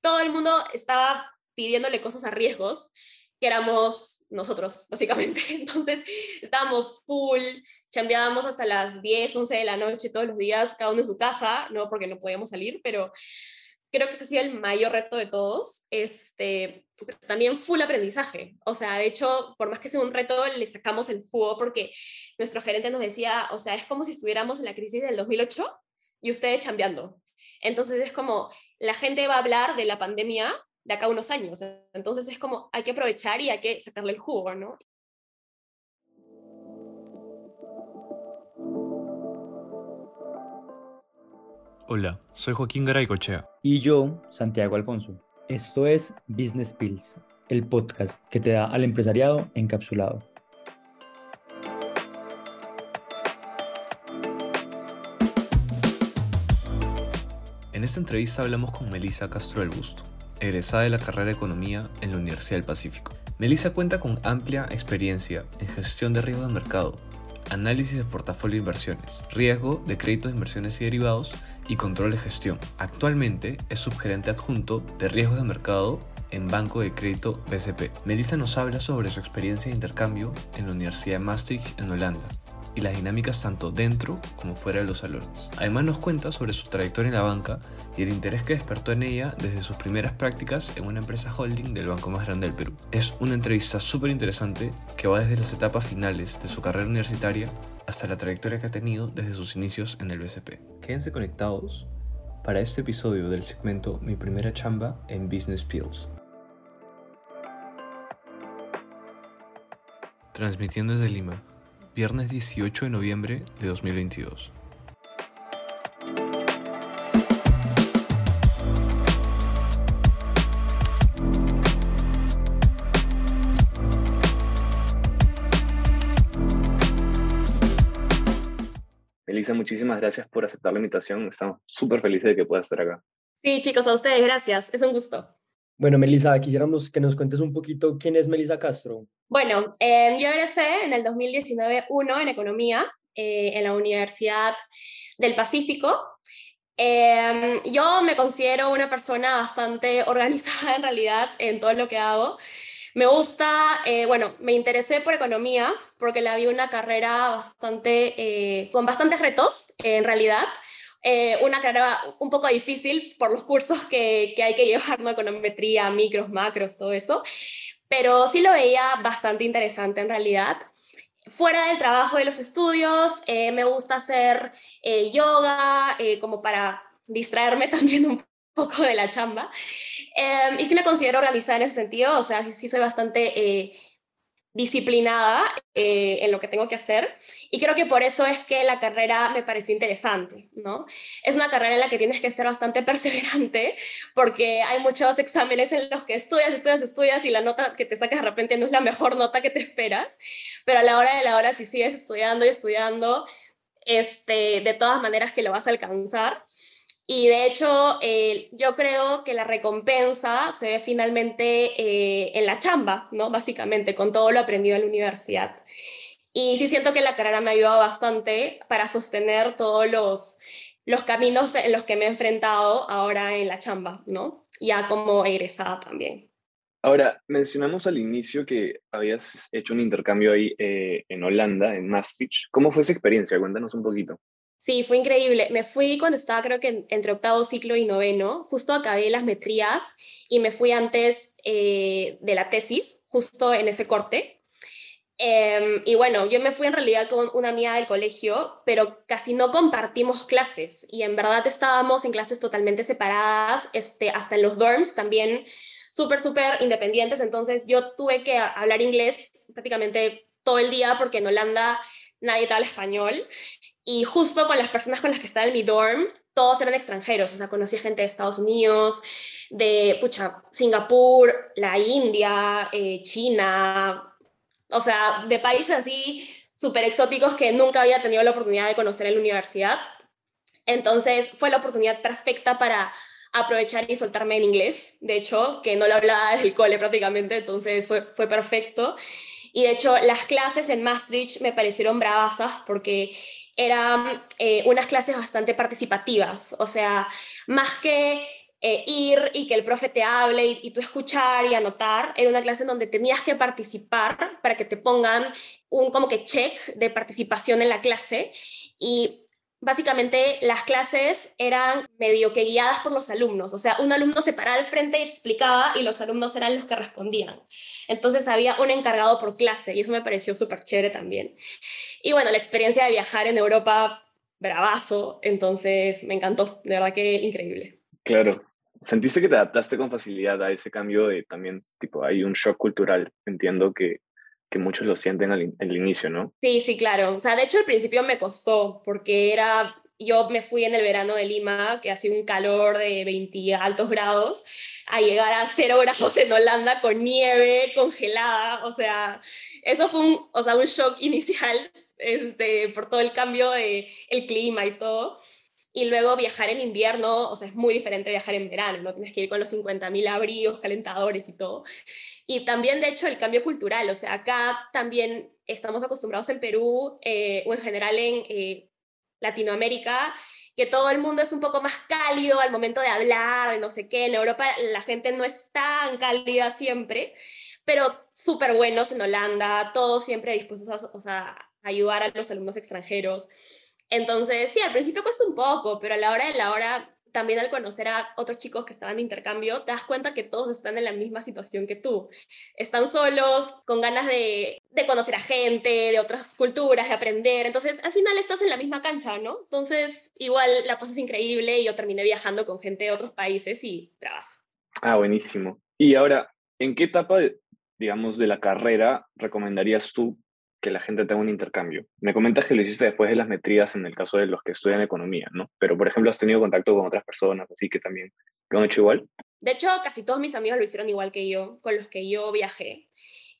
todo el mundo estaba pidiéndole cosas a riesgos, que éramos nosotros, básicamente. Entonces, estábamos full, chambeábamos hasta las 10, 11 de la noche todos los días, cada uno en su casa, no porque no podíamos salir, pero creo que ese ha sido el mayor reto de todos. Este, también full aprendizaje. O sea, de hecho, por más que sea un reto, le sacamos el fuego porque nuestro gerente nos decía, o sea, es como si estuviéramos en la crisis del 2008 y ustedes chambeando. Entonces es como, la gente va a hablar de la pandemia de acá a unos años. Entonces es como, hay que aprovechar y hay que sacarle el jugo, ¿no? Hola, soy Joaquín Garaycochea. Y yo, Santiago Alfonso. Esto es Business Pills, el podcast que te da al empresariado encapsulado. En esta entrevista hablamos con Melissa Castro del Busto, egresada de la carrera de Economía en la Universidad del Pacífico. Melissa cuenta con amplia experiencia en gestión de riesgo de mercado, análisis de portafolio de inversiones, riesgo de créditos de inversiones y derivados y control de gestión. Actualmente es subgerente adjunto de riesgos de mercado en Banco de Crédito BCP. Melissa nos habla sobre su experiencia de intercambio en la Universidad de Maastricht en Holanda y las dinámicas tanto dentro como fuera de los salones. Además nos cuenta sobre su trayectoria en la banca y el interés que despertó en ella desde sus primeras prácticas en una empresa holding del banco más grande del Perú. Es una entrevista súper interesante que va desde las etapas finales de su carrera universitaria hasta la trayectoria que ha tenido desde sus inicios en el BCP. Quédense conectados para este episodio del segmento Mi primera chamba en Business Pills. Transmitiendo desde Lima, viernes 18 de noviembre de 2022. Elisa, muchísimas gracias por aceptar la invitación. Estamos súper felices de que puedas estar acá. Sí, chicos, a ustedes, gracias. Es un gusto. Bueno, Melissa, quisiéramos que nos cuentes un poquito quién es Melissa Castro. Bueno, eh, yo egresé en el 2019-1 en Economía eh, en la Universidad del Pacífico. Eh, yo me considero una persona bastante organizada en realidad en todo lo que hago. Me gusta, bueno, me interesé por economía porque la vi una carrera bastante, con bastantes retos en realidad. Eh, una carrera un poco difícil por los cursos que, que hay que llevar, ¿no? Econometría, micros, macros, todo eso, pero sí lo veía bastante interesante en realidad. Fuera del trabajo de los estudios, eh, me gusta hacer eh, yoga, como para distraerme también un poco de la chamba. y sí me considero organizada en ese sentido, o sea, sí, soy bastante disciplinada eh, en lo que tengo que hacer y creo que por eso es que la carrera me pareció interesante, ¿no? Es una carrera en la que tienes que ser bastante perseverante porque hay muchos exámenes en los que estudias, estudias, estudias y la nota que te sacas de repente no es la mejor nota que te esperas, pero a la hora de la hora si sigues estudiando y estudiando, este, de todas maneras que lo vas a alcanzar. Y de hecho, eh, yo creo que la recompensa se ve finalmente eh, en la chamba, ¿no? Básicamente, con todo lo aprendido en la universidad. Y sí siento que la carrera me ha ayudado bastante para sostener todos los, los caminos en los que me he enfrentado ahora en la chamba, ¿no? Ya como egresada también. Ahora, mencionamos al inicio que habías hecho un intercambio ahí eh, en Holanda, en Maastricht. ¿Cómo fue esa experiencia? Cuéntanos un poquito. Sí, fue increíble. Me fui cuando estaba creo que entre octavo ciclo y noveno, justo acabé las metrías y me fui antes eh, de la tesis, justo en ese corte. Em, y bueno, yo me fui en realidad con una amiga del colegio, pero casi no compartimos clases y en verdad estábamos en clases totalmente separadas, este, hasta en los dorms también súper, súper independientes. Entonces yo tuve que hablar inglés prácticamente todo el día porque en Holanda nadie habla español y justo con las personas con las que estaba en mi dorm, todos eran extranjeros, o sea, conocí gente de Estados Unidos, de, pucha, Singapur, la India, eh, China, o sea, de países así súper exóticos que nunca había tenido la oportunidad de conocer en la universidad. Entonces fue la oportunidad perfecta para aprovechar y soltarme en inglés, de hecho, que no lo hablaba desde el cole prácticamente, entonces fue, fue perfecto. Y de hecho, las clases en Maastricht me parecieron bravasas porque eran eh, unas clases bastante participativas, o sea, más que eh, ir y que el profe te hable y, y, tú escuchar y anotar. Era una clase en donde tenías que participar para que te pongan un como que check de participación en la clase y básicamente las clases eran medio que guiadas por los alumnos, o sea, un alumno se paraba al frente y explicaba y los alumnos eran los que respondían. Entonces había un encargado por clase y eso me pareció súper chévere también. Y bueno, la experiencia de viajar en Europa, bravazo, entonces me encantó, de verdad que increíble. Claro. ¿Sentiste que te adaptaste con facilidad a ese cambio de también, tipo, hay un shock cultural? Entiendo que que muchos lo sienten al, inicio, ¿no? Sí, sí, claro. O sea, de hecho al principio me costó porque era, yo me fui en el verano de Lima, que hacía un calor de 20 altos grados, a llegar a 0 grados en Holanda con nieve congelada. O sea, eso fue un, o sea, un shock inicial este, por todo el cambio de el clima y todo. Y luego viajar en invierno, o sea, es muy diferente viajar en verano, ¿no? Tienes que ir con los 50.000 abrigos, calentadores y todo. Y también, de hecho, el cambio cultural, o sea, acá también estamos acostumbrados en Perú eh, o en general en eh, Latinoamérica, que todo el mundo es un poco más cálido al momento de hablar, de no sé qué. En Europa la gente no es tan cálida siempre, pero súper buenos en Holanda, todos siempre dispuestos a, o sea, ayudar a los alumnos extranjeros. Entonces, sí, al principio cuesta un poco, pero a la hora de la hora también al conocer a otros chicos que estaban de intercambio, te das cuenta que todos están en la misma situación que tú. Están solos, con ganas de, de, conocer a gente, de otras culturas, de aprender. Entonces, al final estás en la misma cancha, ¿no? Entonces, igual la pasas increíble y yo terminé viajando con gente de otros países y bravas. Ah, buenísimo. Y ahora, ¿en qué etapa, digamos, de la carrera recomendarías tú que la gente tenga un intercambio. Me comentas que lo hiciste después de las metrías en el caso de los que estudian economía, ¿no? Pero, por ejemplo, has tenido contacto con otras personas, así que también lo han hecho igual. De hecho, casi todos mis amigos lo hicieron igual que yo, con los que yo viajé.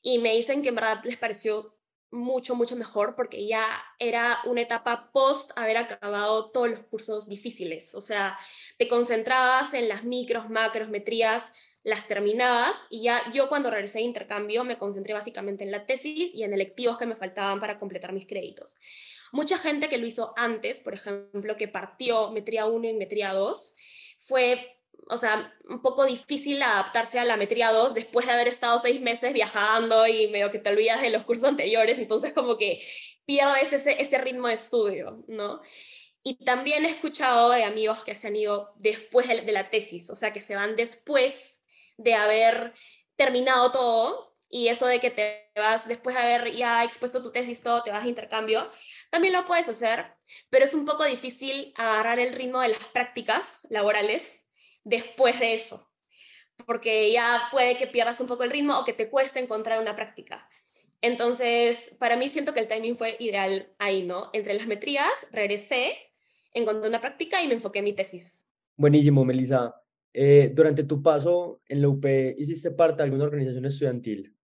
Y me dicen que en verdad les pareció mucho, mucho mejor porque ya era una etapa post haber acabado todos los cursos difíciles. O sea, te concentrabas en las micros, macros, metrías, las terminabas y ya yo cuando regresé de intercambio me concentré básicamente en la tesis y en electivos que me faltaban para completar mis créditos. Mucha gente que lo hizo antes, por ejemplo, que partió metría 1 y metría 2, fue, o sea, un poco difícil adaptarse a la metría 2 después de haber estado seis meses viajando y medio que te olvidas de los cursos anteriores, entonces como que pierdes ese, ese ritmo de estudio, ¿no? Y también he escuchado de amigos que se han ido después de la tesis, o sea, que se van después de haber terminado todo y eso de que te vas, después de haber ya expuesto tu tesis, todo, te vas a intercambio, también lo puedes hacer, pero es un poco difícil agarrar el ritmo de las prácticas laborales después de eso, porque ya puede que pierdas un poco el ritmo o que te cueste encontrar una práctica. Entonces, para mí siento que el timing fue ideal ahí, ¿no? Entre las metrías, regresé, encontré una práctica y me enfoqué en mi tesis. Buenísimo, Melissa. Eh, durante tu paso en la UP, ¿hiciste parte de alguna organización estudiantil?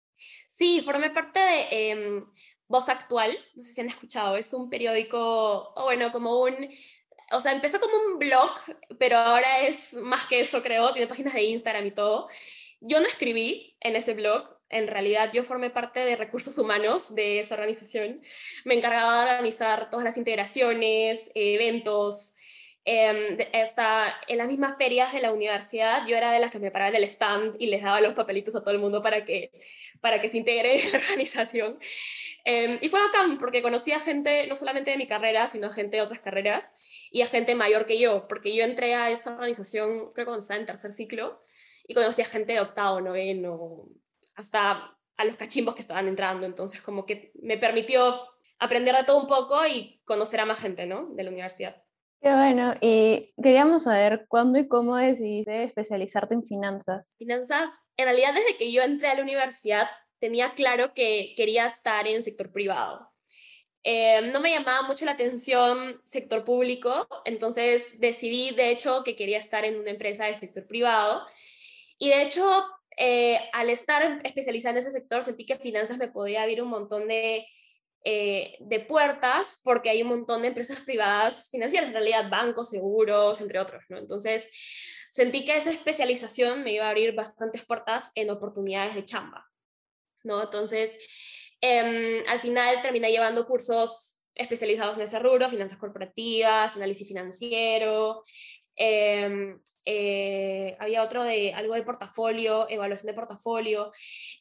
Sí, formé parte de eh, Voz Actual, no sé si han escuchado, es un periódico, o bueno, como un, o sea, empezó como un blog, pero ahora es más que eso, creo, tiene páginas de Instagram y todo. Yo no escribí en ese blog, en realidad yo formé parte de recursos humanos de esa organización. Me encargaba de organizar todas las integraciones, eventos, eh, en las mismas ferias de la universidad, yo era de las que me paraba en el stand y les daba los papelitos a todo el mundo para que, para que se integre en la organización. Em, y fue bacán, porque conocí a gente, no solamente de mi carrera, sino a gente de otras carreras, y a gente mayor que yo, porque yo entré a esa organización, creo que cuando estaba en tercer ciclo, y conocí a gente de octavo, noveno, hasta a los cachimbos que estaban entrando, entonces como que me permitió aprender de todo un poco y conocer a más gente, ¿no? De la universidad. Qué bueno, y queríamos saber cuándo y cómo decidiste especializarte en finanzas. Finanzas, en realidad desde que yo entré a la universidad tenía claro que quería estar en sector privado. Eh, no me llamaba mucho la atención sector público, entonces decidí de hecho que quería estar en una empresa de sector privado y de hecho eh, al estar especializada en ese sector sentí que finanzas me podía abrir un montón de eh, de puertas porque hay un montón de empresas privadas financieras, en realidad bancos, seguros, entre otros, ¿no? Entonces, sentí que esa especialización me iba a abrir bastantes puertas en oportunidades de chamba, ¿no? Entonces, em, al final terminé llevando cursos especializados en ese rubro, finanzas corporativas, análisis financiero, Em, eh, había otro de algo de portafolio, evaluación de portafolio.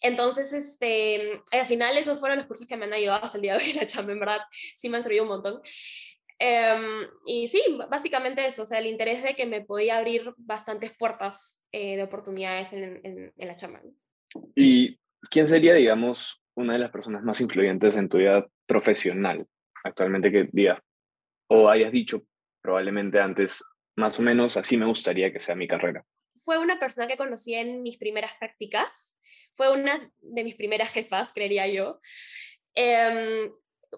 Entonces, este, al final esos fueron los cursos que me han ayudado hasta el día de hoy la chamba, en verdad, sí me han servido un montón. Em, y sí, básicamente eso, o sea, el interés de que me podía abrir bastantes puertas eh, de oportunidades en, en, en la chamba. ¿Y quién sería, digamos, una de las personas más influyentes en tu vida profesional actualmente que digas, o hayas dicho probablemente antes, más o menos así me gustaría que sea mi carrera? Fue una persona que conocí en mis primeras prácticas, fue una de mis primeras jefas, creería yo. Em,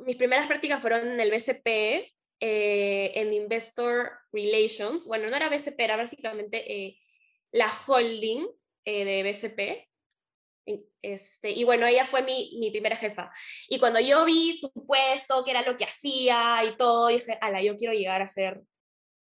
mis primeras prácticas fueron en el BCP, eh, en Investor Relations. Bueno, no era BCP, era básicamente eh, la holding eh, de BCP. Este, y bueno, ella fue mi, mi, primera jefa. Y cuando yo vi su puesto, que era lo que hacía y todo, dije, ala, yo quiero llegar a ser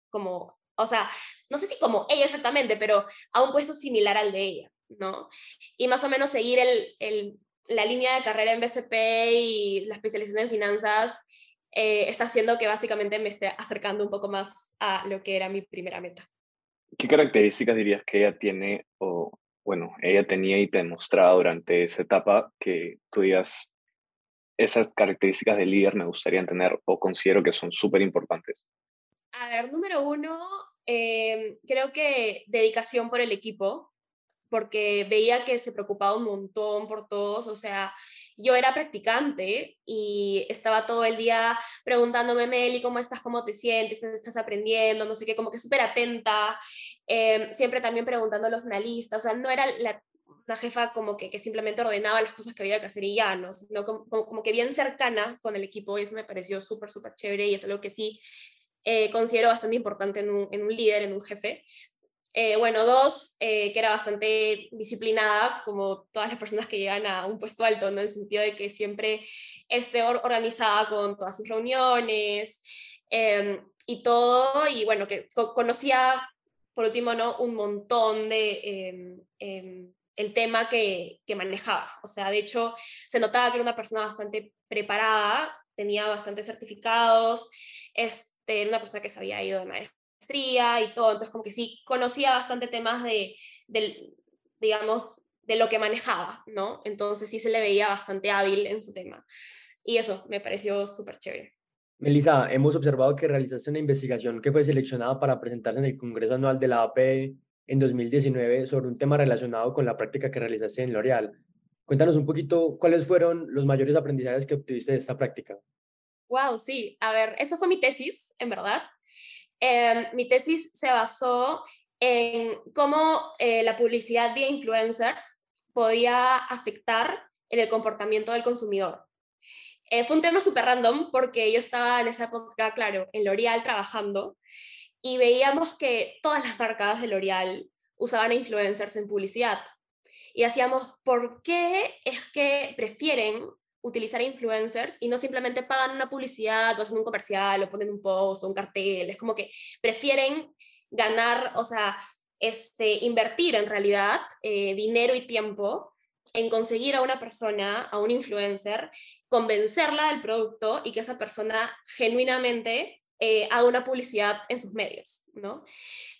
como, o sea, no sé si como ella exactamente, pero a un puesto similar al de ella, ¿no? Y más o menos seguir el, el, la línea de carrera en BCP y la especialización en finanzas eh, está haciendo que básicamente me esté acercando un poco más a lo que era mi primera meta. ¿Qué características dirías que ella tiene o, bueno, ella tenía y te demostraba durante esa etapa que tú digas, esas características de líder me gustaría tener o considero que son súper importantes? A ver, número uno, eh, creo que dedicación por el equipo, porque veía que se preocupaba un montón por todos, o sea, yo era practicante y estaba todo el día preguntándome, Meli, ¿cómo estás? ¿Cómo te sientes? ¿Estás aprendiendo? No sé qué, como que súper atenta, eh, siempre también preguntando a los analistas, o sea, no era la, una jefa como que, que, simplemente ordenaba las cosas que había que hacer y ya, ¿no? Sino como, como, que bien cercana con el equipo y eso me pareció súper, súper chévere y es algo que sí eh, considero bastante importante en un, en un líder, en un jefe, eh, bueno, dos, eh, que era bastante disciplinada, como todas las personas que llegan a un puesto alto, ¿no? En el sentido de que siempre esté organizada con todas sus reuniones em, y todo, y bueno, que conocía, por último, ¿no? Un montón de... Em, em, el tema que, que, manejaba. O sea, de hecho, se notaba que era una persona bastante preparada, tenía bastantes certificados, este, era una persona que se había ido de maestría y todo, entonces como que sí conocía bastante temas de, digamos, de lo que manejaba, ¿no? Entonces sí se le veía bastante hábil en su tema. Y eso me pareció súper chévere. Melissa, hemos observado que realizaste una investigación que fue seleccionada para presentarse en el Congreso Anual de la APE en 2019 sobre un tema relacionado con la práctica que realizaste en L'Oreal. Cuéntanos un poquito cuáles fueron los mayores aprendizajes que obtuviste de esta práctica. Wow, sí. A ver, eso fue mi tesis, en verdad. Em, mi tesis se basó en cómo eh, la publicidad vía influencers podía afectar en el comportamiento del consumidor. Eh, fue un tema súper random porque yo estaba en esa época, claro, en L'Oreal trabajando y veíamos que todas las marcas de L'Oreal usaban influencers en publicidad. Y hacíamos, ¿por qué es que prefieren utilizar influencers y no simplemente pagan una publicidad o hacen un comercial o ponen un post o un cartel. Es como que prefieren ganar, o sea, este, invertir en realidad eh, dinero y tiempo en conseguir a una persona, a un influencer, convencerla del producto y que esa persona genuinamente eh, haga una publicidad en sus medios, ¿no?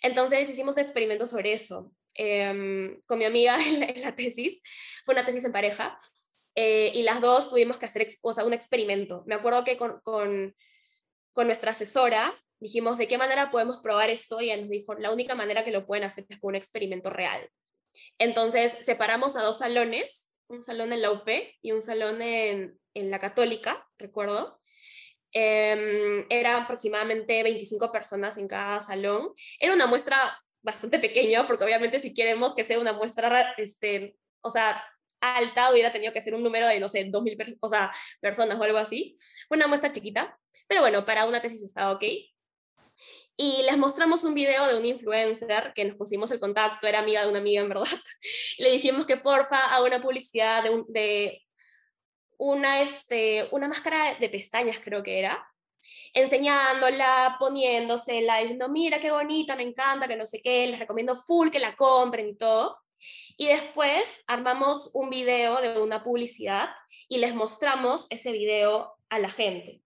Entonces hicimos un experimento sobre eso em, con mi amiga en la tesis, fue una tesis en pareja, eh, y las dos tuvimos que hacer o un experimento. Me acuerdo que con, con, con, nuestra asesora dijimos, ¿de qué manera podemos probar esto? Y ella nos dijo, la única manera que lo pueden hacer es con un experimento real. Entonces separamos a dos salones, un salón en la UP y un salón en, en la Católica, recuerdo. Eh, eran aproximadamente 25 personas en cada salón. Era una muestra bastante pequeña, porque obviamente si queremos que sea una muestra, este, o sea, alta, hubiera tenido que ser un número de, no sé, 2.000 o sea, personas o algo así. Una muestra chiquita, pero bueno, para una tesis estaba ok. Y les mostramos un video de un influencer que nos pusimos el contacto, era amiga de una amiga en verdad. Le dijimos que porfa haga una publicidad de, de una, este, una máscara de pestañas, creo que era, enseñándola, poniéndosela, diciendo, mira qué bonita, me encanta, que no sé qué, les recomiendo full que la compren y todo. Y después armamos un video de una publicidad y les mostramos ese video a la gente.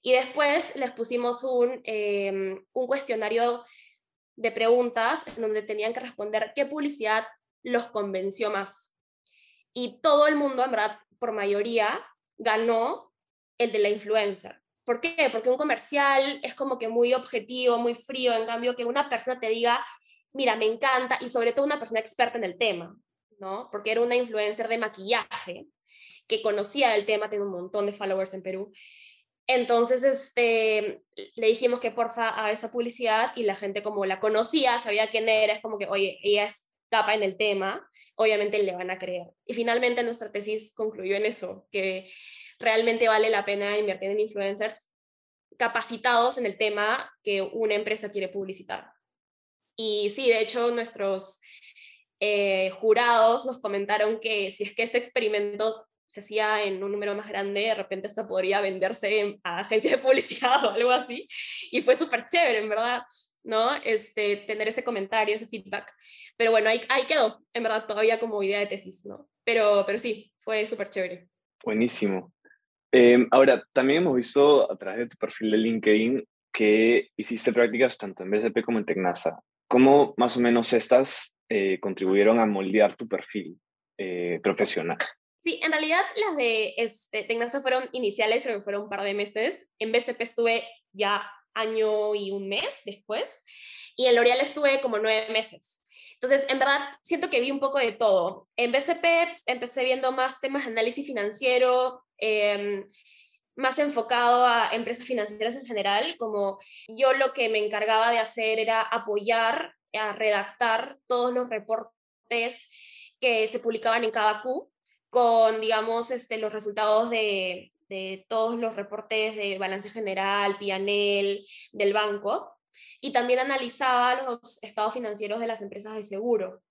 Y después les pusimos un, em, un cuestionario de preguntas en donde tenían que responder qué publicidad los convenció más. Y todo el mundo, en verdad, por mayoría, ganó el de la influencer. ¿Por qué? Porque un comercial es como que muy objetivo, muy frío, en cambio que una persona te diga, mira, me encanta, y sobre todo una persona experta en el tema, ¿no? Porque era una influencer de maquillaje que conocía el tema, tiene un montón de followers en Perú. Entonces, este, le dijimos que porfa a esa publicidad y la gente como la conocía, sabía quién era, es como que, oye, ella es capa en el tema, obviamente le van a creer. Y finalmente nuestra tesis concluyó en eso, que realmente vale la pena invertir en influencers capacitados en el tema que una empresa quiere publicitar. Y sí, de hecho, nuestros eh, jurados nos comentaron que si es que este experimento se hacía en un número más grande, de repente hasta podría venderse a agencias de publicidad o algo así. Y fue súper chévere, en verdad, ¿no? Este, tener ese comentario, ese feedback. Pero bueno, ahí, ahí quedó, en verdad, todavía como idea de tesis, ¿no? Pero, pero sí, fue súper chévere. Buenísimo. Em, ahora, también hemos visto a través de tu perfil de LinkedIn que hiciste prácticas tanto en BCP como en Tecnasa. ¿Cómo más o menos estas eh, contribuyeron a moldear tu perfil eh, profesional? Sí, en realidad las de este, Tecnasa fueron iniciales, creo que fueron un par de meses. En BCP estuve ya año y un mes después. Y en L'Oreal estuve como nueve meses. Entonces, en verdad, siento que vi un poco de todo. En BCP empecé viendo más temas de análisis financiero, em, más enfocado a empresas financieras en general, como yo lo que me encargaba de hacer era apoyar a redactar todos los reportes que se publicaban en cada Q con, digamos, este, los resultados de, de todos los reportes de balance general, PNL, del banco, y también analizaba los estados financieros de las empresas de seguro.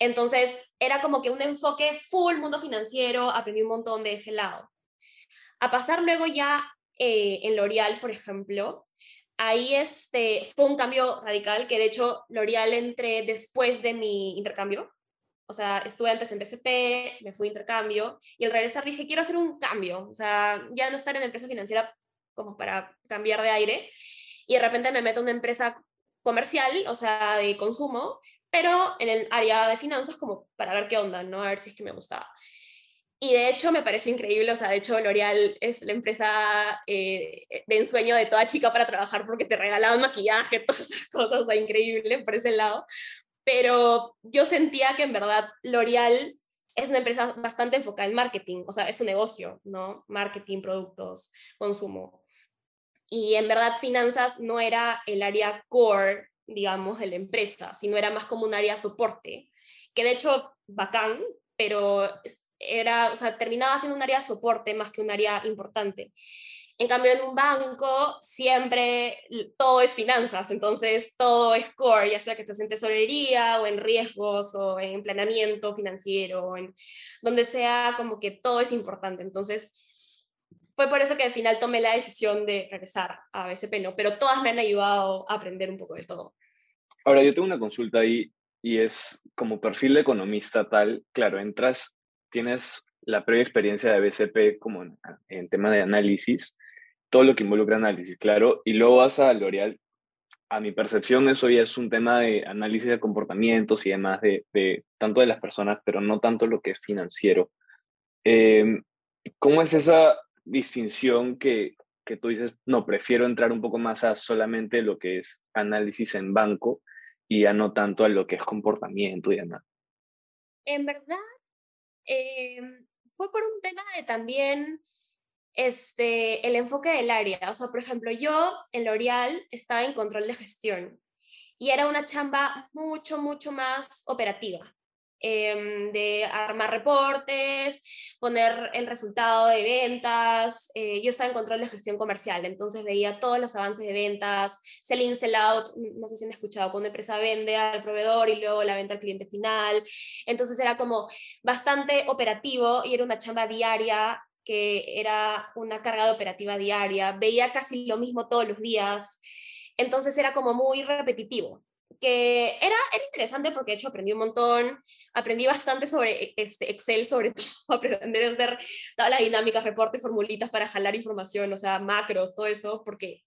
Entonces, era como que un enfoque full mundo financiero, aprendí un montón de ese lado. A pasar luego ya eh, en L'Oreal, por ejemplo, ahí este, fue un cambio radical, que de hecho L'Oreal entré después de mi intercambio. O sea, estuve antes en BCP, me fui intercambio y al regresar dije, quiero hacer un cambio. O sea, ya no estar en empresa financiera como para cambiar de aire. Y de repente me meto en una empresa comercial, o sea, de consumo, pero en el área de finanzas como para ver qué onda, ¿no? A ver si es que me gustaba. Y de hecho me pareció increíble, o sea, de hecho L'Oreal es la empresa eh, de ensueño de toda chica para trabajar porque te regalaban maquillaje, todas esas cosas, o sea, increíble por ese lado. Pero yo sentía que en verdad L'Oreal es una empresa bastante enfocada en marketing, o sea, es un negocio, ¿no? Marketing, productos, consumo. Y en verdad finanzas no era el área core, digamos, de la empresa, sino era más como un área soporte, que de hecho bacán, pero era, o sea, terminaba siendo un área de soporte más que un área importante. En cambio, en un banco siempre todo es finanzas, entonces todo es core, ya sea que estés en tesorería o en riesgos o en planeamiento financiero, en donde sea como que todo es importante. Entonces, fue por eso que al final tomé la decisión de regresar a BCP, ¿no? Pero todas me han ayudado a aprender un poco de todo. Ahora, yo tengo una consulta ahí y es como perfil de economista tal, claro, entras tienes la previa experiencia de BCP como en, tema de análisis, todo lo que involucra análisis, claro, y luego vas a L'Oreal. A mi percepción, eso ya es un tema de análisis de comportamientos y demás, de, de tanto de las personas, pero no tanto lo que es financiero. Em, ¿Cómo es esa distinción que, que tú dices, no, prefiero entrar un poco más a solamente lo que es análisis en banco y ya no tanto a lo que es comportamiento y demás? En verdad, Em, fue por un tema de también este, el enfoque del área. O sea, por ejemplo, yo en L'Oreal estaba en control de gestión y era una chamba mucho, mucho más operativa. Em, de armar reportes, poner el resultado de ventas. Eh, yo estaba en control de gestión comercial, entonces veía todos los avances de ventas, sell-in, sell-out, no sé si han escuchado, cuando una empresa vende al proveedor y luego la venta al cliente final. Entonces era como bastante operativo y era una chamba diaria que era una carga operativa diaria, veía casi lo mismo todos los días, entonces era como muy repetitivo que era, era interesante porque de hecho aprendí un montón, aprendí bastante sobre este, Excel, sobre todo, aprender a hacer todas las dinámicas, reportes, formulitas para jalar información, o sea, macros, todo eso, porque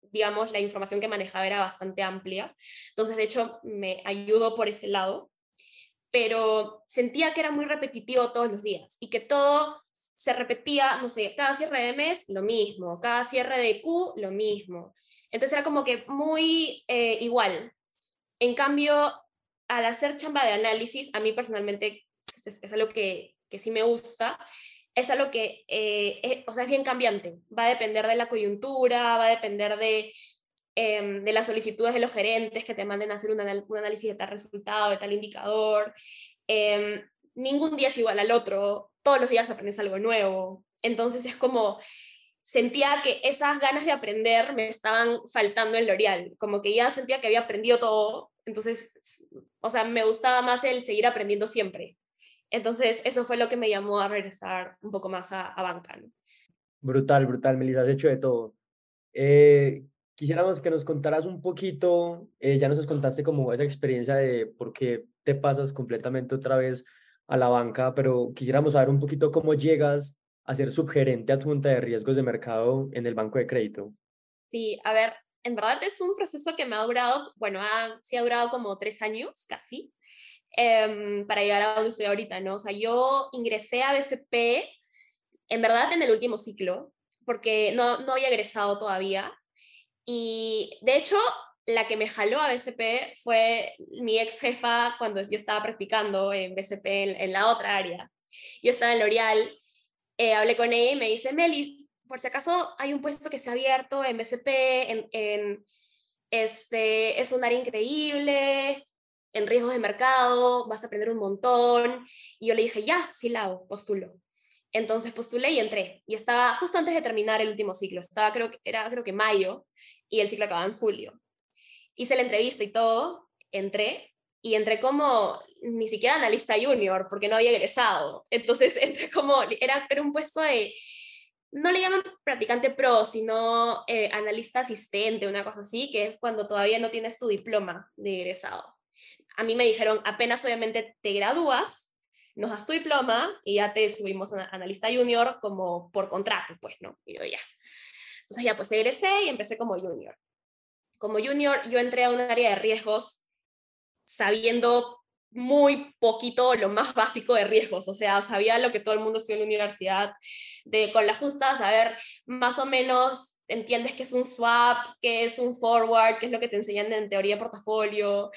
digamos, la información que manejaba era bastante amplia. Entonces, de hecho, me ayudó por ese lado. Pero sentía que era muy repetitivo todos los días y que todo se repetía, no sé, cada cierre de mes, lo mismo, cada cierre de Q, lo mismo. Entonces era como que muy eh, igual. En cambio, al hacer chamba de análisis, a mí personalmente es, es algo que, que, sí me gusta, es algo que, eh, es, o sea, es bien cambiante. Va a depender de la coyuntura, va a depender de, eh, de las solicitudes de los gerentes que te manden a hacer un, análisis de tal resultado, de tal indicador. Eh, ningún día es igual al otro, todos los días aprendes algo nuevo. Entonces es como, sentía que esas ganas de aprender me estaban faltando en L'Oreal, como que ya sentía que había aprendido todo, entonces, o sea, me gustaba más el seguir aprendiendo siempre. Entonces, eso fue lo que me llamó a regresar un poco más a, a banca. Brutal, brutal, Melissa, has hecho de todo. Eh, quisiéramos que nos contaras un poquito, eh, ya nos contaste como esa experiencia de por qué te pasas completamente otra vez a la banca, pero quisiéramos saber un poquito cómo llegas a ser subgerente adjunta de riesgos de mercado en el banco de crédito. Sí, a ver, en verdad es un proceso que me ha durado, bueno, ha, sí ha durado como tres años casi, eh, para llegar a donde estoy ahorita, ¿no? O sea, yo ingresé a BCP, en verdad, en el último ciclo, porque no, no había egresado todavía. Y de hecho, la que me jaló a BCP fue mi ex jefa cuando yo estaba practicando en BCP en, en la otra área. Yo estaba en L'Oreal, eh, hablé con ella y me dice, Meli, por si acaso hay un puesto que se ha abierto en BCP, en, este, es un área increíble, en riesgos de mercado, vas a aprender un montón. Y yo le dije, ya, sí la hago, postulo. Entonces postulé y entré. Y estaba justo antes de terminar el último ciclo. Estaba, creo que era creo que mayo y el ciclo acababa en julio. Hice la entrevista y todo, entré y entré como ni siquiera analista junior porque no había egresado. Entonces entré como, era, era un puesto de, no le llaman practicante pro, sino eh, analista asistente, una cosa así, que es cuando todavía no tienes tu diploma de egresado. A mí me dijeron, apenas obviamente te gradúas, nos das tu diploma y ya te subimos a analista junior como por contrato, pues, ¿no? Y yo ya. Entonces ya pues egresé y empecé como junior. Como junior yo entré a un área de riesgos sabiendo muy poquito lo más básico de riesgos, o sea, sabía lo que todo el mundo estudió en la universidad, de con la justa saber más o menos entiendes qué es un swap, qué es un forward, qué es lo que te enseñan en teoría de portafolio,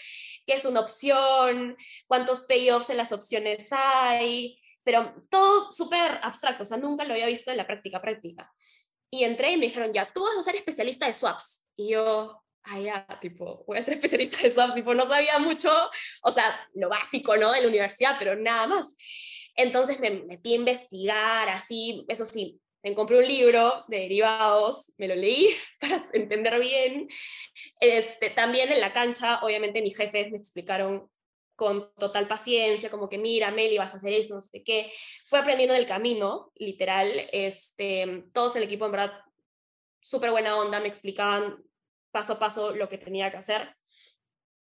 qué es una opción, cuántos payoffs en las opciones hay, pero todo súper abstracto, o sea, nunca lo había visto en la práctica práctica. Y entré y me dijeron, ya, tú vas a ser especialista de swaps. Y yo, ah, ya, tipo, voy a ser especialista de swaps, tipo, no sabía mucho, o sea, lo básico, ¿no? De la universidad, pero nada más. Entonces me metí a investigar, así, eso sí, me compré un libro de derivados, me lo leí para entender bien. Este, también en la cancha, obviamente mis jefes me explicaron con total paciencia, como que mira, Meli, vas a hacer eso, no sé qué. Fue aprendiendo del camino, literal. Este, todos el equipo, en verdad, súper buena onda, me explicaban paso a paso lo que tenía que hacer.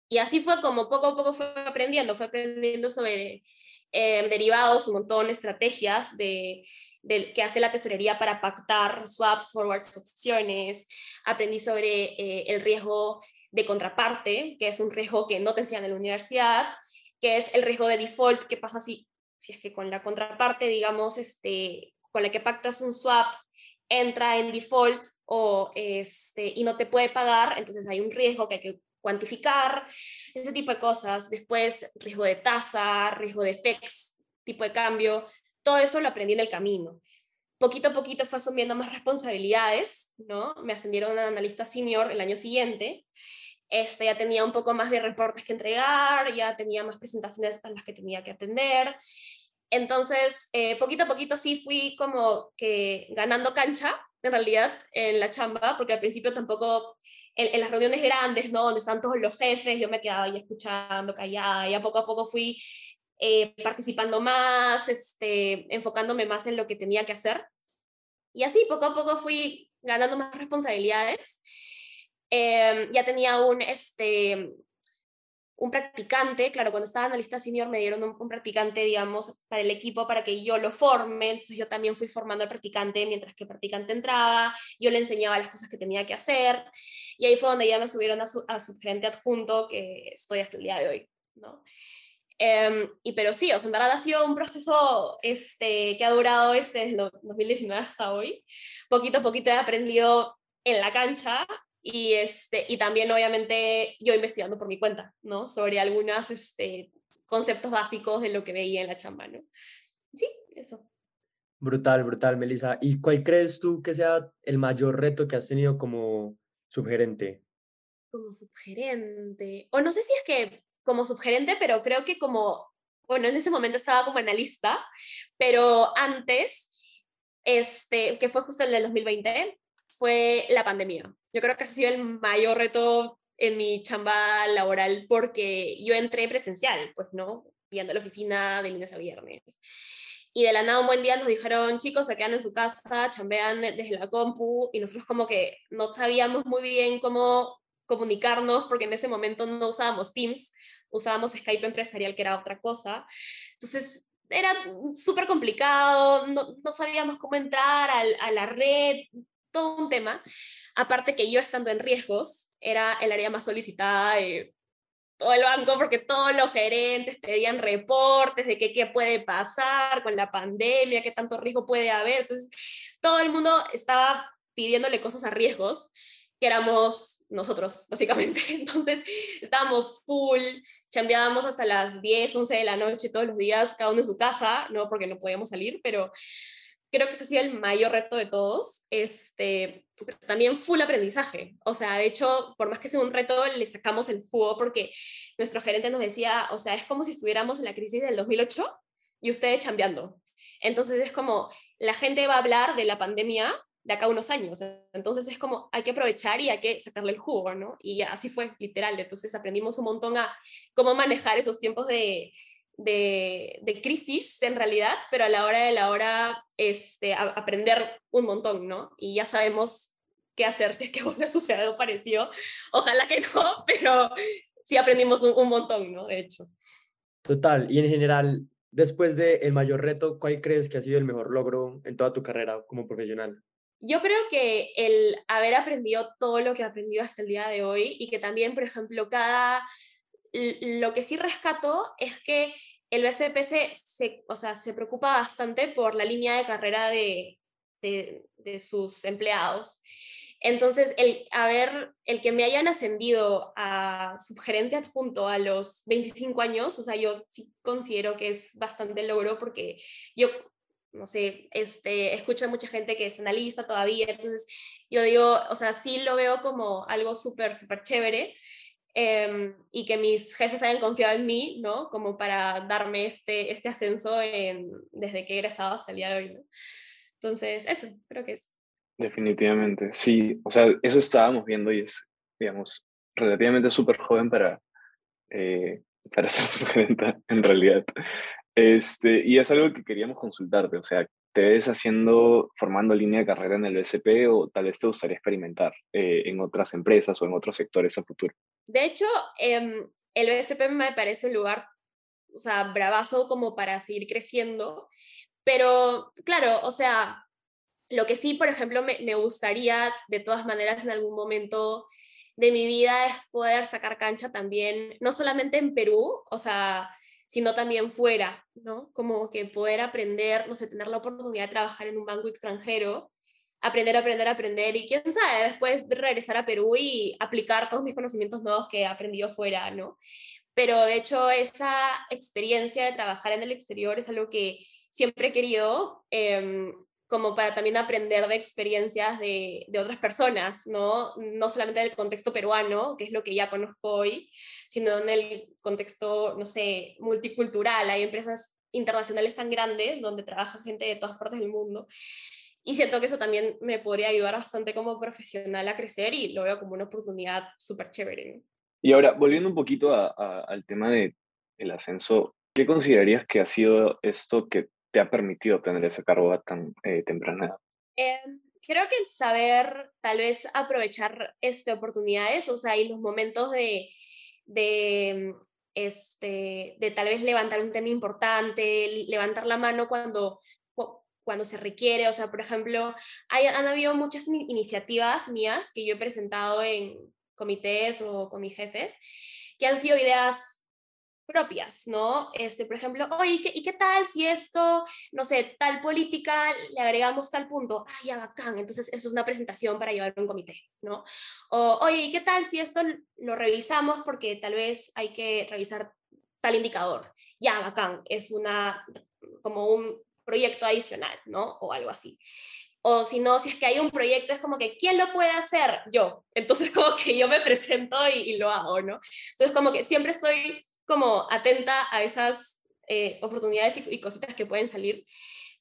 Y así fue como poco a poco fue aprendiendo, fue aprendiendo sobre eh, derivados, un montón de estrategias de, de, que hace la tesorería para pactar swaps, forwards, opciones. Aprendí sobre eh, el riesgo de contraparte, que es un riesgo que no te enseñan en la universidad, que es el riesgo de default, que pasa si, si es que con la contraparte, digamos, este, con la que pactas un swap, entra en default o este, y no te puede pagar, entonces hay un riesgo que hay que cuantificar, ese tipo de cosas. Después, riesgo de tasa, riesgo de FX, tipo de cambio, todo eso lo aprendí en el camino. Poquito a poquito fue asumiendo más responsabilidades, ¿no? Me ascendieron a analista senior el año siguiente. Este, ya tenía un poco más de reportes que entregar, ya tenía más presentaciones a las que tenía que atender. Entonces, eh, poquito a poquito sí fui como que ganando cancha, en realidad, en la chamba, porque al principio tampoco, en, las reuniones grandes, ¿no? Donde están todos los jefes, yo me quedaba ahí escuchando, callada, y a poco a poco fui eh, participando más, este, enfocándome más en lo que tenía que hacer. Y así, poco a poco fui ganando más responsabilidades. Eh, ya tenía un, este, un practicante, claro, cuando estaba analista senior me dieron un, practicante, digamos, para el equipo para que yo lo forme, entonces yo también fui formando al practicante mientras que el practicante entraba, yo le enseñaba las cosas que tenía que hacer, y ahí fue donde ya me subieron a su, a su gerente adjunto, que estoy hasta el día de hoy, ¿no? Em, y pero sí, o sea, en verdad ha sido un proceso este, que ha durado este, desde 2019 hasta hoy. Poquito a poquito he aprendido en la cancha y, este, y también obviamente yo investigando por mi cuenta, ¿no? Sobre algunos este, conceptos básicos de lo que veía en la chamba, ¿no? Sí, eso. Brutal, brutal, Melissa. ¿Y cuál crees tú que sea el mayor reto que has tenido como subgerente? Como subgerente. O no sé si es que como subgerente, pero creo que como, bueno, en ese momento estaba como analista, pero antes, este, que fue justo el del 2020, fue la pandemia. Yo creo que ha sido el mayor reto en mi chamba laboral porque yo entré presencial, pues, ¿no? Viendo la oficina de lunes a viernes. Y de la nada un buen día nos dijeron, chicos, se quedan en su casa, chambean desde la compu, y nosotros como que no sabíamos muy bien cómo comunicarnos, porque en ese momento no usábamos Teams, usábamos Skype empresarial, que era otra cosa. Entonces, era súper complicado, no, no, sabíamos cómo entrar al, a la red, todo un tema. Aparte que yo estando en riesgos, era el área más solicitada de todo el banco porque todos los gerentes pedían reportes de qué, qué puede pasar con la pandemia, qué tanto riesgo puede haber. Entonces, todo el mundo estaba pidiéndole cosas a riesgos que éramos nosotros, básicamente. Entonces, estábamos full, chambeábamos hasta las 10, 11 de la noche todos los días, cada uno en su casa, no porque no podíamos salir, pero creo que ese ha sido el mayor reto de todos. Este, también full aprendizaje. O sea, de hecho, por más que sea un reto, le sacamos el fuego porque nuestro gerente nos decía, o sea, es como si estuviéramos en la crisis del 2008 y ustedes chambeando. Entonces es como, la gente va a hablar de la pandemia de acá a unos años. Entonces es como, hay que aprovechar y hay que sacarle el jugo, ¿no? Y así fue, literal. Entonces aprendimos un montón a cómo manejar esos tiempos de, de, crisis en realidad, pero a la hora de la hora este, aprender un montón, ¿no? Y ya sabemos qué hacer si es que vuelve a suceder algo parecido. Ojalá que no, pero sí aprendimos un, montón, ¿no? De hecho. Total, y en general, después del el mayor reto, ¿cuál crees que ha sido el mejor logro en toda tu carrera como profesional? Yo creo que el haber aprendido todo lo que he aprendido hasta el día de hoy y que también, por ejemplo, cada lo que sí rescato es que el BCP se, o sea, se preocupa bastante por la línea de carrera de, de, sus empleados. Entonces, el, haber, el que me hayan ascendido a subgerente adjunto a los 25 años, o sea, yo sí considero que es bastante logro porque yo, no sé, este, escucho a mucha gente que es analista todavía, entonces yo digo, o sea, sí lo veo como algo súper, súper chévere Em, y que mis jefes hayan confiado en mí, ¿no? Como para darme este, este ascenso en, desde que he egresado hasta el día de hoy, ¿no? Entonces, eso, creo que es. Definitivamente, sí. O sea, eso estábamos viendo y es, digamos, relativamente súper joven para, eh, para ser sugerente, en realidad. Este, y es algo que queríamos consultarte, o sea, ¿te ves haciendo, formando línea de carrera en el BCP o tal vez te gustaría experimentar eh, en otras empresas o en otros sectores a futuro? De hecho, em, el BSP me parece un lugar, o sea, bravazo como para seguir creciendo, pero claro, o sea, lo que sí, por ejemplo, me, me gustaría de todas maneras en algún momento de mi vida es poder sacar cancha también, no solamente en Perú, o sea, sino también fuera, ¿no? Como que poder aprender, no sé, tener la oportunidad de trabajar en un banco extranjero aprender, aprender, aprender y quién sabe, después regresar a Perú y aplicar todos mis conocimientos nuevos que he aprendido fuera, ¿no? Pero de hecho esa experiencia de trabajar en el exterior es algo que siempre he querido, em, como para también aprender de experiencias de, de, otras personas, ¿no? No solamente del contexto peruano, que es lo que ya conozco hoy, sino en el contexto, no sé, multicultural. Hay empresas internacionales tan grandes donde trabaja gente de todas partes del mundo. Y siento que eso también me podría ayudar bastante como profesional a crecer y lo veo como una oportunidad súper chévere. Y ahora, volviendo un poquito al tema del el ascenso, ¿qué considerarías que ha sido esto que te ha permitido obtener ese cargo a tan eh, temprana edad? Em, creo que el saber tal vez aprovechar este, oportunidades, o sea, y los momentos de, de, este, de tal vez levantar un tema importante, levantar la mano cuando, cuando se requiere. O sea, por ejemplo, hay, han habido muchas iniciativas mías que yo he presentado en comités o con mis jefes, que han sido ideas propias, ¿no? Este, por ejemplo, oye, ¿y qué, tal si esto, no sé, tal política le agregamos tal punto? Ah, ya bacán, entonces eso es una presentación para llevar a un comité, ¿no? O, oye, ¿y qué tal si esto lo revisamos porque tal vez hay que revisar tal indicador? Ya bacán, es una, como un proyecto adicional, ¿no? O algo así. O si no, si es que hay un proyecto, es como que, ¿quién lo puede hacer? Yo. Entonces, como que yo me presento y, y lo hago, ¿no? Entonces, como que siempre estoy como atenta a esas eh, oportunidades y, cositas que pueden salir.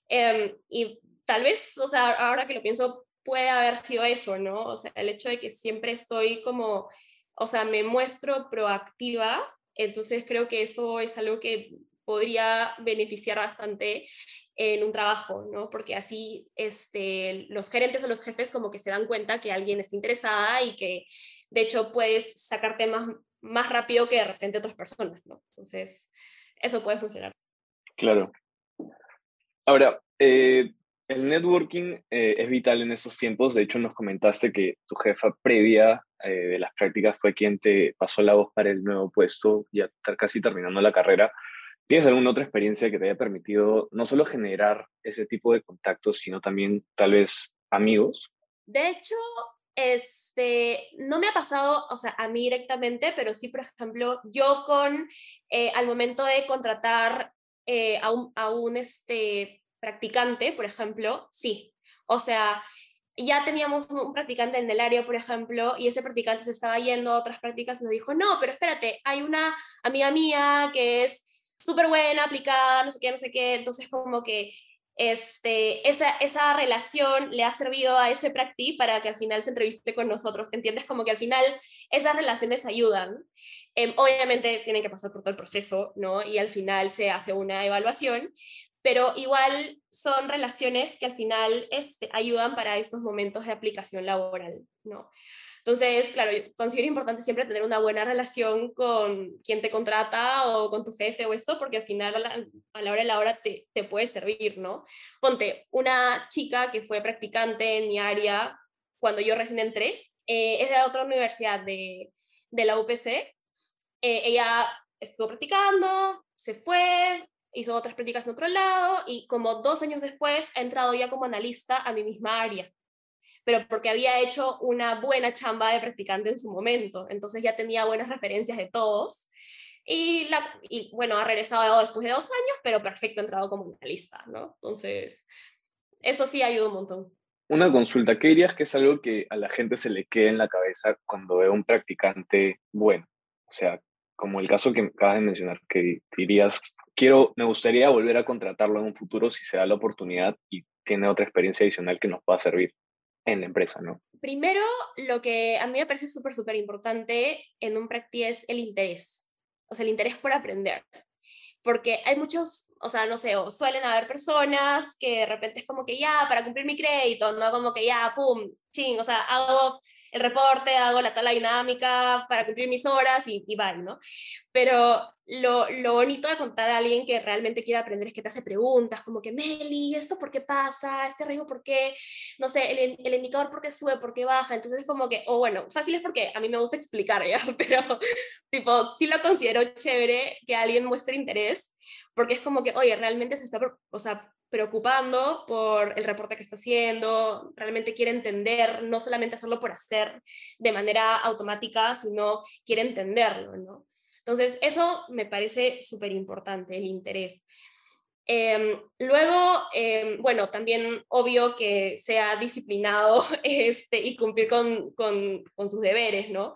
Em, y tal vez, o sea, ahora que lo pienso, puede haber sido eso, ¿no? O sea, el hecho de que siempre estoy como, o sea, me muestro proactiva, entonces creo que eso es algo que podría beneficiar bastante en un trabajo, ¿no? Porque así este, los gerentes o los jefes como que se dan cuenta que alguien está interesada y que de hecho puedes sacar temas más rápido que de repente otras personas, ¿no? Entonces, eso puede funcionar. Claro. Ahora, eh, el networking eh, es vital en estos tiempos. De hecho, nos comentaste que tu jefa previa eh, de las prácticas fue quien te pasó la voz para el nuevo puesto, ya estar casi terminando la carrera. ¿Tienes alguna otra experiencia que te haya permitido no solo generar ese tipo de contactos, sino también tal vez amigos? De hecho, este, no me ha pasado, o sea, a mí directamente, pero sí, por ejemplo, yo con, eh, al momento de contratar eh, a un, a un este, practicante, por ejemplo, sí. O sea, ya teníamos un practicante en el área, por ejemplo, y ese practicante se estaba yendo a otras prácticas y nos dijo, no, pero espérate, hay una amiga mía que es súper buena, aplicada, no sé qué, no sé qué, entonces como que este, esa, esa relación le ha servido a ese practi para que al final se entreviste con nosotros, ¿entiendes? Como que al final esas relaciones ayudan. Em, obviamente tienen que pasar por todo el proceso, ¿no? Y al final se hace una evaluación, pero igual son relaciones que al final este, ayudan para estos momentos de aplicación laboral, ¿no? Entonces, claro, considero importante siempre tener una buena relación con quien te contrata o con tu jefe o esto, porque al final a la, hora de la hora te, te puede servir, ¿no? Ponte, una chica que fue practicante en mi área cuando yo recién entré, eh, es de otra universidad de, de la UPC. Eh, ella estuvo practicando, se fue, hizo otras prácticas en otro lado y como dos años después ha entrado ya como analista a mi misma área pero porque había hecho una buena chamba de practicante en su momento, entonces ya tenía buenas referencias de todos. Y, la, y bueno, ha regresado después de dos años, pero perfecto, ha entrado como analista, ¿no? Entonces, eso sí ayuda un montón. Una consulta, ¿qué dirías que es algo que a la gente se le quede en la cabeza cuando ve un practicante bueno? O sea, como el caso que acabas de mencionar, que dirías, quiero, me gustaría volver a contratarlo en un futuro si se da la oportunidad y tiene otra experiencia adicional que nos pueda servir en la empresa, ¿no? Primero, lo que a mí me parece súper, súper importante en un practice es el interés, o sea, el interés por aprender. Porque hay muchos, o sea, no sé, o suelen haber personas que de repente es como que ya, para cumplir mi crédito, ¿no? Como que ya, pum, ching, o sea, hago el reporte, hago la tabla dinámica para cumplir mis horas y, y bye, ¿no? Pero lo, lo, bonito de contar a alguien que realmente quiere aprender es que te hace preguntas, como que, Meli, ¿esto por qué pasa? ¿Este riesgo por qué? No sé, el, el indicador por qué sube, por qué baja. Entonces es como que, o bueno, fácil es porque a mí me gusta explicar, ¿ya? Pero, tipo, sí lo considero chévere que alguien muestre interés, porque es como que, oye, realmente se está, o sea, preocupando por el reporte que está haciendo, realmente quiere entender, no solamente hacerlo por hacer de manera automática, sino quiere entenderlo, ¿no? Entonces, eso me parece súper importante, el interés. Em, luego, em, bueno, también obvio que sea disciplinado este, y cumplir con, con, con, sus deberes, ¿no?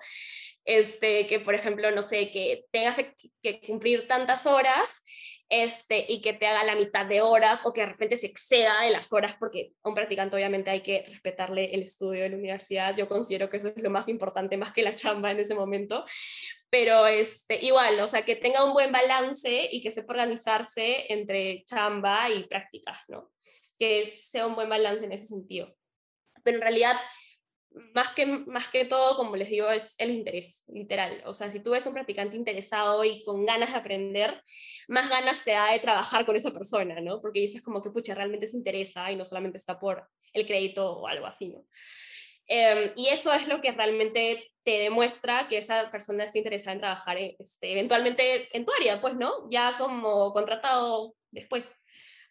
Este, que, por ejemplo, no sé, que tengas que, que cumplir tantas horas este, y que te haga la mitad de horas o que de repente se exceda de las horas, porque a un practicante obviamente hay que respetarle el estudio de la universidad. Yo considero que eso es lo más importante, más que la chamba en ese momento. Pero este, igual, o sea, que tenga un buen balance y que sepa organizarse entre chamba y prácticas, ¿no? Que sea un buen balance en ese sentido. Pero en realidad, más que, más que todo, como les digo, es el interés, literal. O sea, si tú ves un practicante interesado y con ganas de aprender, más ganas te da de trabajar con esa persona, ¿no? Porque dices como que, pucha, realmente se interesa y no solamente está por el crédito o algo así, ¿no? Em, y eso es lo que realmente te demuestra que esa persona está interesada en trabajar este, eventualmente en tu área, pues, ¿no? Ya como contratado después,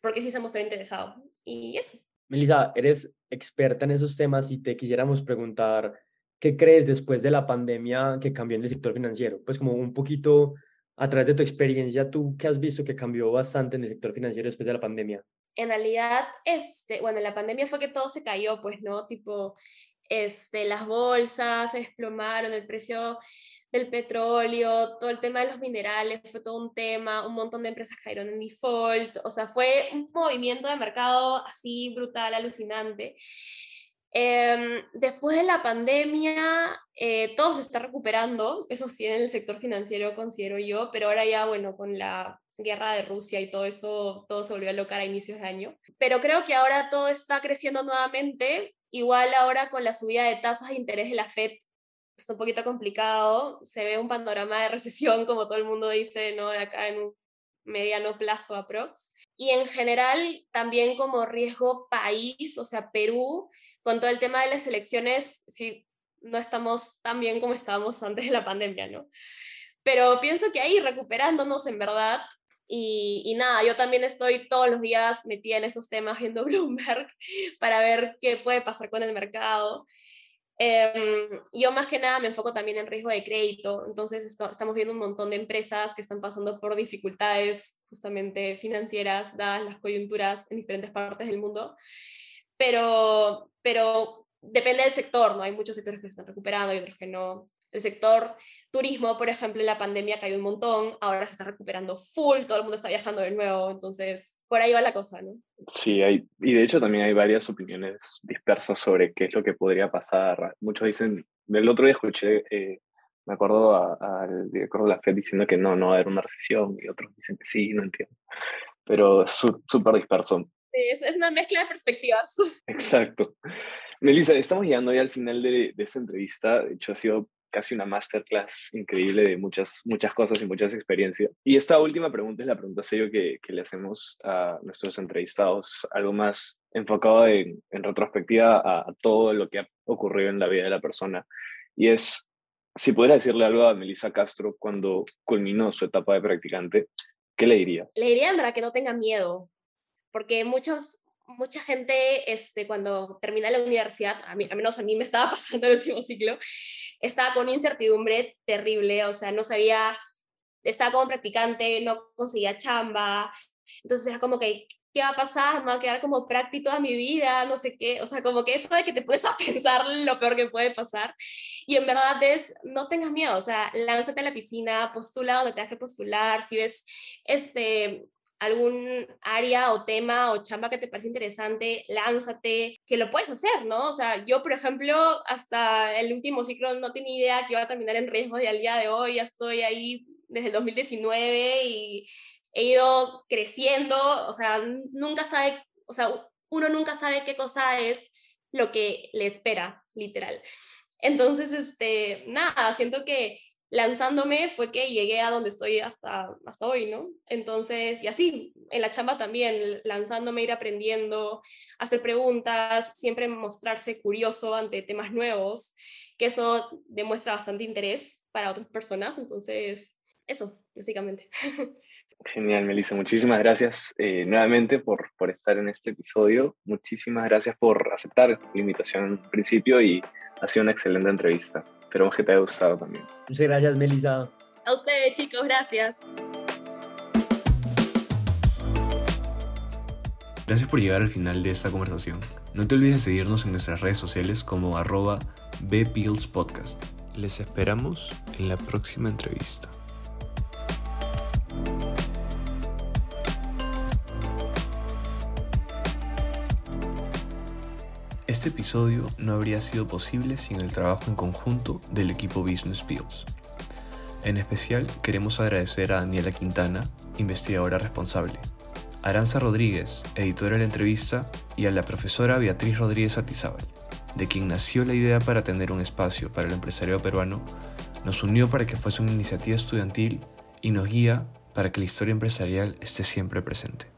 porque sí se mostró interesado. Y eso. Melissa, eres experta en esos temas y te quisiéramos preguntar, ¿qué crees después de la pandemia que cambió en el sector financiero? Pues como un poquito a través de tu experiencia, tú qué has visto que cambió bastante en el sector financiero después de la pandemia. En realidad, este, bueno, la pandemia fue que todo se cayó, pues, ¿no? Tipo, este, las bolsas se desplomaron, el precio del petróleo, todo el tema de los minerales, fue todo un tema, un montón de empresas cayeron en default, o sea, fue un movimiento de mercado así brutal, alucinante. Em, después de la pandemia, eh, todo se está recuperando, eso sí, en el sector financiero considero yo, pero ahora ya, bueno, con la guerra de Rusia y todo eso, todo se volvió a locar a inicios de año. Pero creo que ahora todo está creciendo nuevamente, igual ahora con la subida de tasas de interés de la Fed está un poquito complicado, se ve un panorama de recesión, como todo el mundo dice, ¿no? De acá en un mediano plazo aprox. Y en general, también como riesgo país, o sea, Perú, con todo el tema de las elecciones, sí, no estamos tan bien como estábamos antes de la pandemia, ¿no? Pero pienso que ahí recuperándonos en verdad, y, y, nada, yo también estoy todos los días metida en esos temas viendo Bloomberg para ver qué puede pasar con el mercado. Em, yo más que nada me enfoco también en riesgo de crédito, entonces estamos viendo un montón de empresas que están pasando por dificultades justamente financieras, dadas las coyunturas en diferentes partes del mundo, pero, pero depende del sector, ¿no? Hay muchos sectores que se están recuperando y otros que no. El sector turismo, por ejemplo, en la pandemia cayó un montón, ahora se está recuperando full, todo el mundo está viajando de nuevo, entonces por ahí va la cosa, ¿no? Sí, hay, y de hecho también hay varias opiniones dispersas sobre qué es lo que podría pasar. Muchos dicen, el otro día escuché, eh, me acuerdo al director de la FED diciendo que no, no va a haber una recesión, y otros dicen que sí, no entiendo. Pero es súper disperso. Sí, es, es, una mezcla de perspectivas. Exacto. Melissa, estamos llegando ya al final de, de esta entrevista. De hecho, ha sido casi una masterclass increíble de muchas, muchas cosas y muchas experiencias. Y esta última pregunta es la pregunta serio que, que le hacemos a nuestros entrevistados, algo más enfocado en, en retrospectiva a, todo lo que ha ocurrido en la vida de la persona. Y es, si pudiera decirle algo a Melissa Castro cuando culminó su etapa de practicante, ¿qué le dirías? Le diría, para que no tenga miedo, porque muchos mucha gente, este, cuando termina la universidad, a, mí, a menos a mí me estaba pasando el último ciclo, estaba con incertidumbre terrible, o sea, no sabía, estaba como practicante, no conseguía chamba, entonces era como que, ¿qué va a pasar? Me va a quedar como práctico toda mi vida, no sé qué, o sea, como que eso de que te puedes a pensar lo peor que puede pasar, y en verdad es, no tengas miedo, o sea, lánzate a la piscina, postula donde tengas que postular, si ves, este, algún área o tema o chamba que te parece interesante, lánzate, que lo puedes hacer, ¿no? O sea, yo, por ejemplo, hasta el último ciclo no tenía idea que iba a terminar en riesgos y al día de hoy ya estoy ahí desde el 2019 y he ido creciendo, o sea, nunca sabe, o sea, uno nunca sabe qué cosa es lo que le espera, literal. Entonces, este, nada, siento que lanzándome fue que llegué a donde estoy hasta, hasta hoy, ¿no? Entonces, y así, en la chamba también, lanzándome, ir aprendiendo, hacer preguntas, siempre mostrarse curioso ante temas nuevos, que eso demuestra bastante interés para otras personas, entonces, eso, básicamente. Genial, Melissa. Muchísimas gracias eh, nuevamente por, por estar en este episodio. Muchísimas gracias por aceptar la invitación al principio y ha sido una excelente entrevista. Esperamos que te haya gustado también. Muchas gracias, Melissa. A ustedes, chicos, gracias. Gracias por llegar al final de esta conversación. No te olvides de seguirnos en nuestras redes sociales como arroba Podcast. Les esperamos en la próxima entrevista. Este episodio no habría sido posible sin el trabajo en conjunto del equipo Business Pills. En especial queremos agradecer a Daniela Quintana, investigadora responsable, Aranza Rodríguez, editora de la entrevista, y a la profesora Beatriz Rodríguez Atizábal. de quien nació la idea para tener un espacio para el empresario peruano, nos unió para que fuese una iniciativa estudiantil y nos guía para que la historia empresarial esté siempre presente.